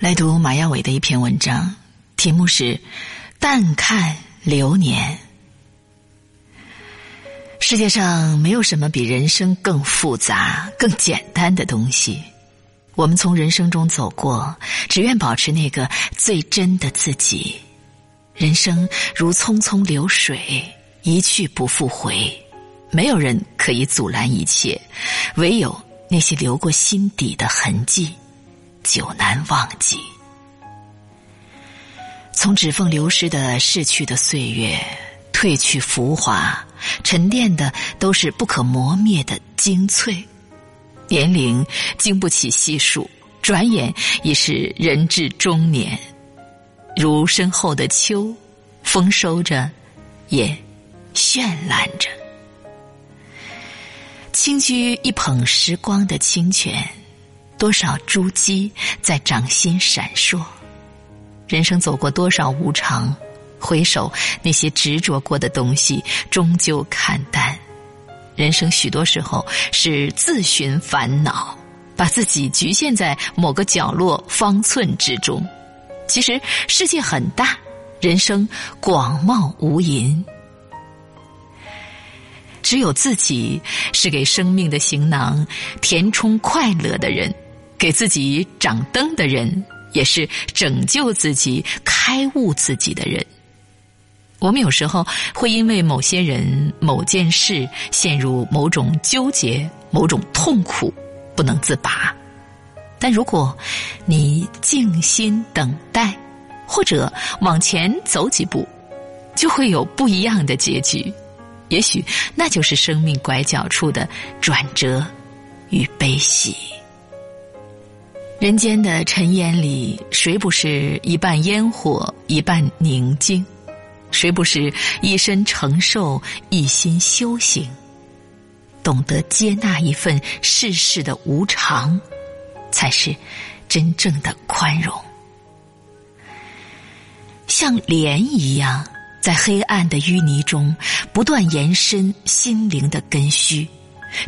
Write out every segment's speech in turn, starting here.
来读马亚伟的一篇文章，题目是《淡看流年》。世界上没有什么比人生更复杂、更简单的东西。我们从人生中走过，只愿保持那个最真的自己。人生如匆匆流水，一去不复回。没有人可以阻拦一切，唯有那些流过心底的痕迹。久难忘记。从指缝流失的逝去的岁月，褪去浮华，沉淀的都是不可磨灭的精粹。年龄经不起细数，转眼已是人至中年。如身后的秋，丰收着，也绚烂着。轻居一捧时光的清泉。多少珠玑在掌心闪烁，人生走过多少无常，回首那些执着过的东西，终究看淡。人生许多时候是自寻烦恼，把自己局限在某个角落方寸之中。其实世界很大，人生广袤无垠，只有自己是给生命的行囊填充快乐的人。给自己掌灯的人，也是拯救自己、开悟自己的人。我们有时候会因为某些人、某件事陷入某种纠结、某种痛苦，不能自拔。但如果你静心等待，或者往前走几步，就会有不一样的结局。也许那就是生命拐角处的转折与悲喜。人间的尘烟里，谁不是一半烟火，一半宁静？谁不是一身承受，一心修行？懂得接纳一份世事的无常，才是真正的宽容。像莲一样，在黑暗的淤泥中不断延伸心灵的根须，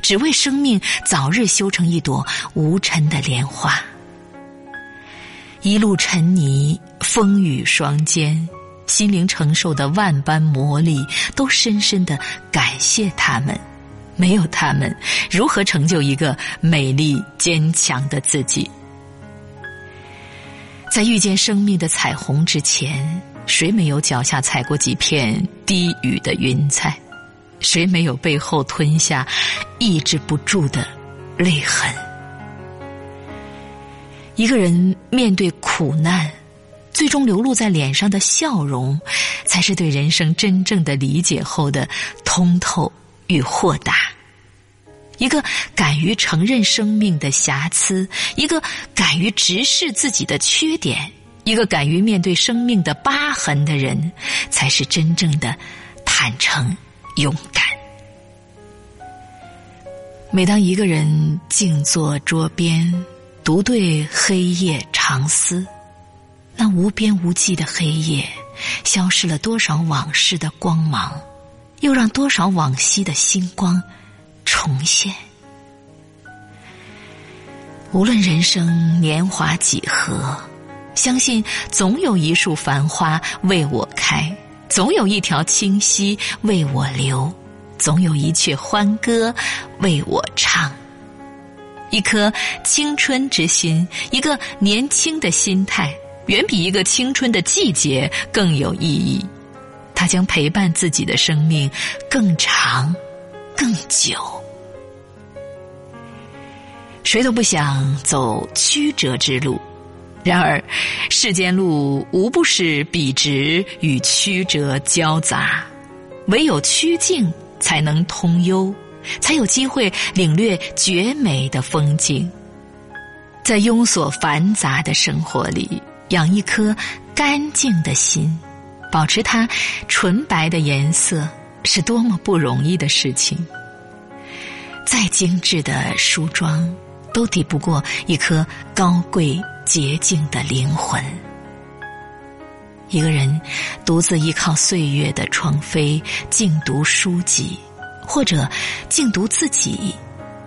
只为生命早日修成一朵无尘的莲花。一路沉泥，风雨霜肩，心灵承受的万般磨砺，都深深的感谢他们。没有他们，如何成就一个美丽坚强的自己？在遇见生命的彩虹之前，谁没有脚下踩过几片低语的云彩？谁没有背后吞下抑制不住的泪痕？一个人面对苦难，最终流露在脸上的笑容，才是对人生真正的理解后的通透与豁达。一个敢于承认生命的瑕疵，一个敢于直视自己的缺点，一个敢于面对生命的疤痕的人，才是真正的坦诚勇敢。每当一个人静坐桌边。独对黑夜长思，那无边无际的黑夜，消失了多少往事的光芒，又让多少往昔的星光重现。无论人生年华几何，相信总有一束繁花为我开，总有一条清溪为我流，总有一阙欢歌为我唱。一颗青春之心，一个年轻的心态，远比一个青春的季节更有意义。它将陪伴自己的生命更长、更久。谁都不想走曲折之路，然而世间路无不是笔直与曲折交杂，唯有曲径才能通幽。才有机会领略绝美的风景。在庸琐繁杂的生活里，养一颗干净的心，保持它纯白的颜色，是多么不容易的事情。再精致的梳妆，都抵不过一颗高贵洁净的灵魂。一个人独自依靠岁月的窗扉，静读书籍。或者静读自己，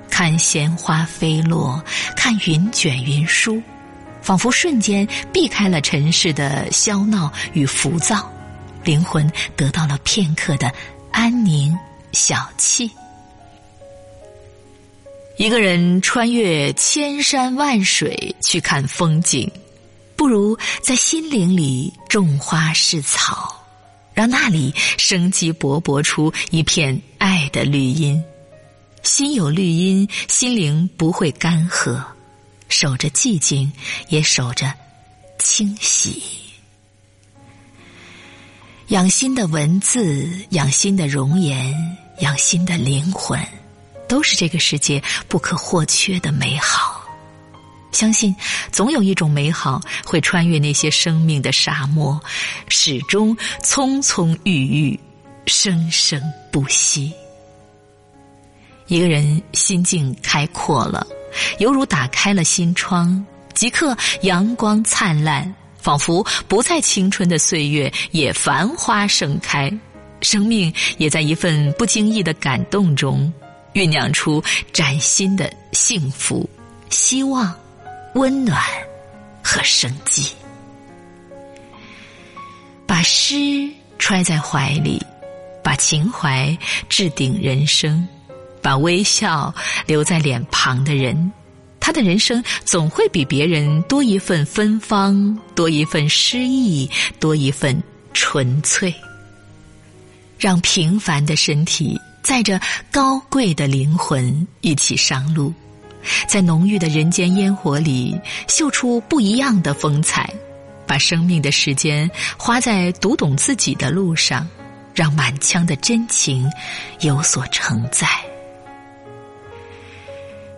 看鲜花飞落，看云卷云舒，仿佛瞬间避开了尘世的喧闹与浮躁，灵魂得到了片刻的安宁小憩。一个人穿越千山万水去看风景，不如在心灵里种花试草，让那里生机勃勃出一片爱的绿荫。心有绿荫，心灵不会干涸。守着寂静，也守着清洗。养心的文字，养心的容颜，养心的灵魂，都是这个世界不可或缺的美好。相信总有一种美好会穿越那些生命的沙漠，始终葱葱郁郁，生生不息。一个人心境开阔了。犹如打开了心窗，即刻阳光灿烂，仿佛不再青春的岁月也繁花盛开，生命也在一份不经意的感动中酝酿出崭新的幸福、希望、温暖和生机。把诗揣在怀里，把情怀置顶人生。把微笑留在脸庞的人，他的人生总会比别人多一份芬芳，多一份诗意，多一份纯粹。让平凡的身体载着高贵的灵魂一起上路，在浓郁的人间烟火里秀出不一样的风采。把生命的时间花在读懂自己的路上，让满腔的真情有所承载。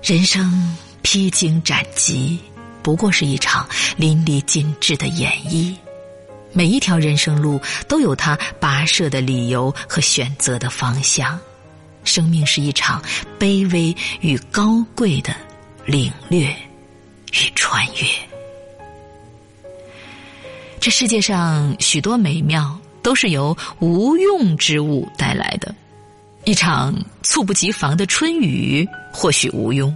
人生披荆斩棘，不过是一场淋漓尽致的演绎。每一条人生路都有它跋涉的理由和选择的方向。生命是一场卑微与高贵的领略与穿越。这世界上许多美妙都是由无用之物带来的。一场猝不及防的春雨，或许无用，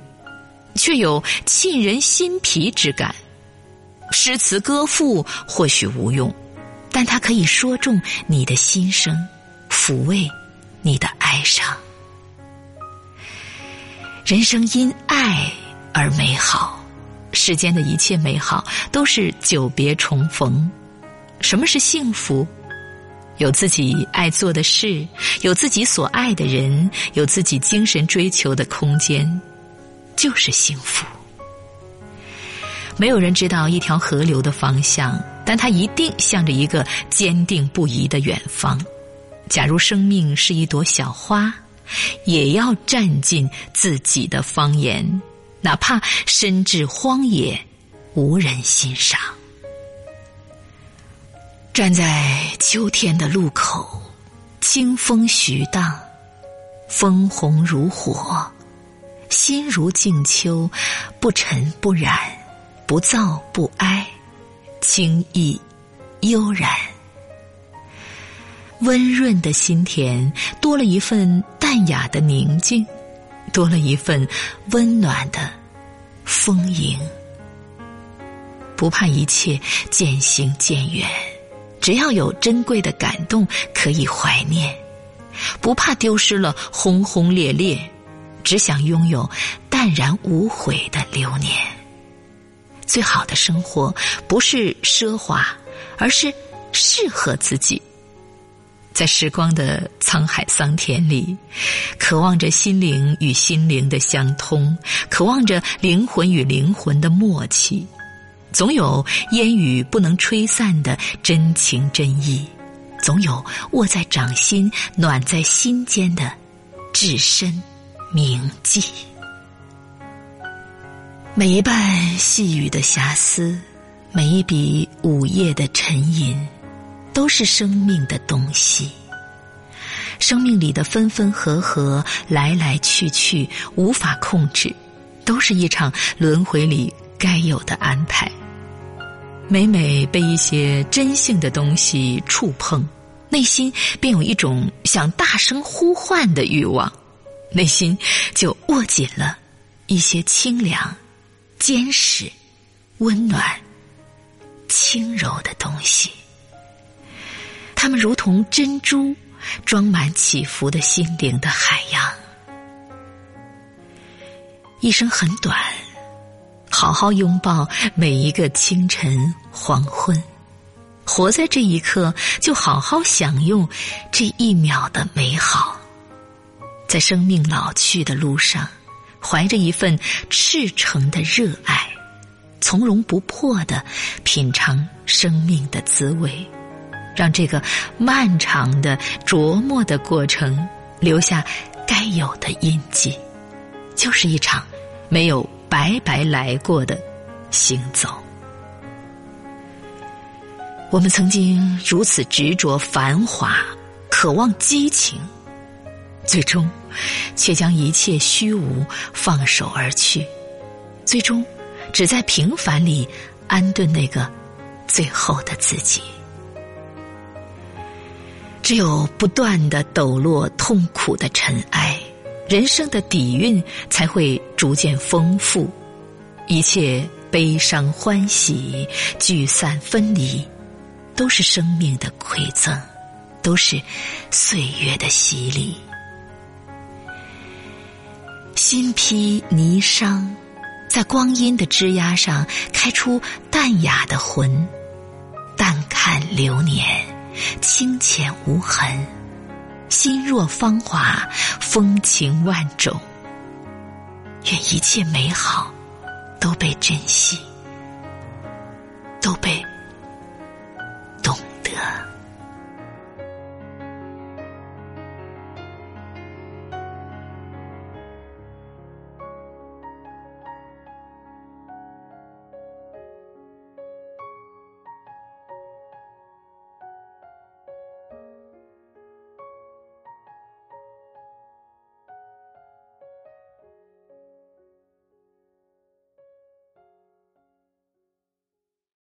却有沁人心脾之感；诗词歌赋或许无用，但它可以说中你的心声，抚慰你的哀伤。人生因爱而美好，世间的一切美好都是久别重逢。什么是幸福？有自己爱做的事，有自己所爱的人，有自己精神追求的空间，就是幸福。没有人知道一条河流的方向，但它一定向着一个坚定不移的远方。假如生命是一朵小花，也要占尽自己的方言，哪怕身至荒野，无人欣赏。站在秋天的路口，清风徐荡，枫红如火，心如静秋，不尘不染，不躁不哀，清逸悠然。温润的心田多了一份淡雅的宁静，多了一份温暖的丰盈。不怕一切渐行渐远。只要有珍贵的感动可以怀念，不怕丢失了轰轰烈烈，只想拥有淡然无悔的流年。最好的生活不是奢华，而是适合自己。在时光的沧海桑田里，渴望着心灵与心灵的相通，渴望着灵魂与灵魂的默契。总有烟雨不能吹散的真情真意，总有握在掌心、暖在心间的至深铭记。每一瓣细雨的瑕疵，每一笔午夜的沉吟，都是生命的东西。生命里的分分合合、来来去去，无法控制，都是一场轮回里该有的安排。每每被一些真性的东西触碰，内心便有一种想大声呼唤的欲望，内心就握紧了一些清凉、坚实、温暖、轻柔的东西。它们如同珍珠，装满起伏的心灵的海洋。一生很短，好好拥抱每一个清晨、黄昏，活在这一刻，就好好享用这一秒的美好。在生命老去的路上，怀着一份赤诚的热爱，从容不迫的品尝生命的滋味。让这个漫长的琢磨的过程留下该有的印记，就是一场没有白白来过的行走。我们曾经如此执着繁华，渴望激情，最终却将一切虚无放手而去，最终只在平凡里安顿那个最后的自己。只有不断的抖落痛苦的尘埃，人生的底蕴才会逐渐丰富。一切悲伤、欢喜、聚散、分离，都是生命的馈赠，都是岁月的洗礼。心披霓裳，在光阴的枝桠上开出淡雅的魂，淡看流年。清浅无痕，心若芳华，风情万种。愿一切美好都被珍惜，都被